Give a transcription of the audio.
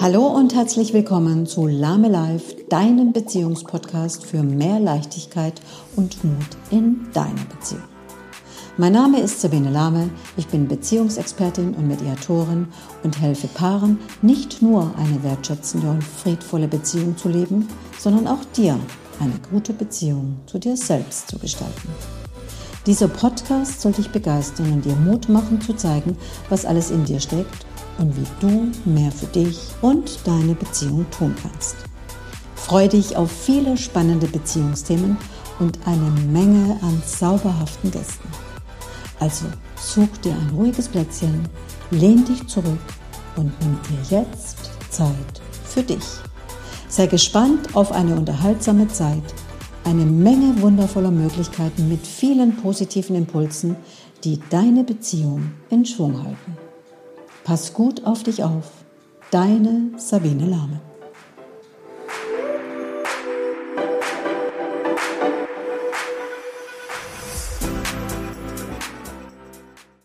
Hallo und herzlich willkommen zu Lame Life, deinem Beziehungspodcast für mehr Leichtigkeit und Mut in deiner Beziehung. Mein Name ist Sabine Lahme, ich bin Beziehungsexpertin und Mediatorin und helfe Paaren, nicht nur eine wertschätzende und friedvolle Beziehung zu leben, sondern auch dir eine gute Beziehung zu dir selbst zu gestalten. Dieser Podcast soll dich begeistern und dir Mut machen zu zeigen, was alles in dir steckt und wie du mehr für dich und deine Beziehung tun kannst. Freue dich auf viele spannende Beziehungsthemen und eine Menge an zauberhaften Gästen. Also such dir ein ruhiges Plätzchen, lehn dich zurück und nimm dir jetzt Zeit für dich. Sei gespannt auf eine unterhaltsame Zeit, eine Menge wundervoller Möglichkeiten mit vielen positiven Impulsen, die deine Beziehung in Schwung halten. Pass gut auf dich auf. Deine Sabine Lahme.